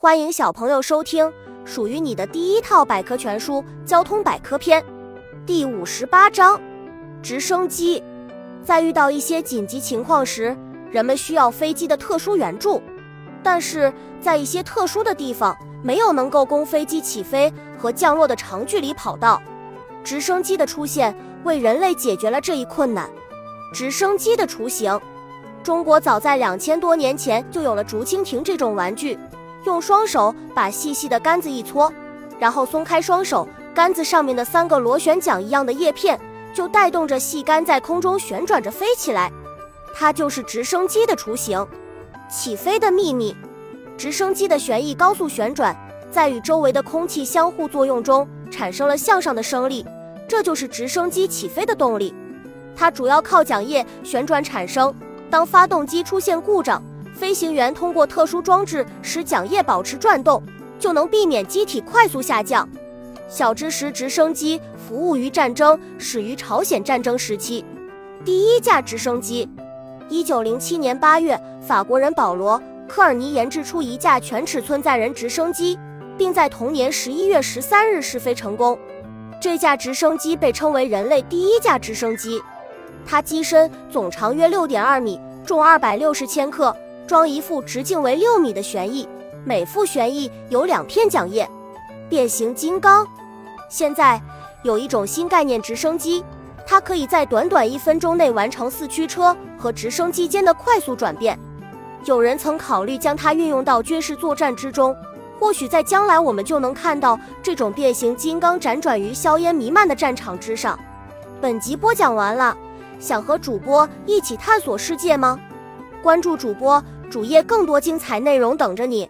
欢迎小朋友收听属于你的第一套百科全书《交通百科篇》第五十八章：直升机。在遇到一些紧急情况时，人们需要飞机的特殊援助，但是在一些特殊的地方，没有能够供飞机起飞和降落的长距离跑道。直升机的出现为人类解决了这一困难。直升机的雏形，中国早在两千多年前就有了竹蜻蜓这种玩具。用双手把细细的杆子一搓，然后松开双手，杆子上面的三个螺旋桨一样的叶片就带动着细杆在空中旋转着飞起来，它就是直升机的雏形。起飞的秘密：直升机的旋翼高速旋转，在与周围的空气相互作用中产生了向上的升力，这就是直升机起飞的动力。它主要靠桨叶旋转产生。当发动机出现故障，飞行员通过特殊装置使桨叶保持转动，就能避免机体快速下降。小知识：直升机服务于战争，始于朝鲜战争时期。第一架直升机，一九零七年八月，法国人保罗·科尔尼研制出一架全尺寸载人直升机，并在同年十一月十三日试飞成功。这架直升机被称为人类第一架直升机。它机身总长约六点二米，重二百六十千克。装一副直径为六米的旋翼，每副旋翼有两片桨叶。变形金刚，现在有一种新概念直升机，它可以在短短一分钟内完成四驱车和直升机间的快速转变。有人曾考虑将它运用到军事作战之中，或许在将来我们就能看到这种变形金刚辗转于硝烟弥漫的战场之上。本集播讲完了，想和主播一起探索世界吗？关注主播。主页更多精彩内容等着你。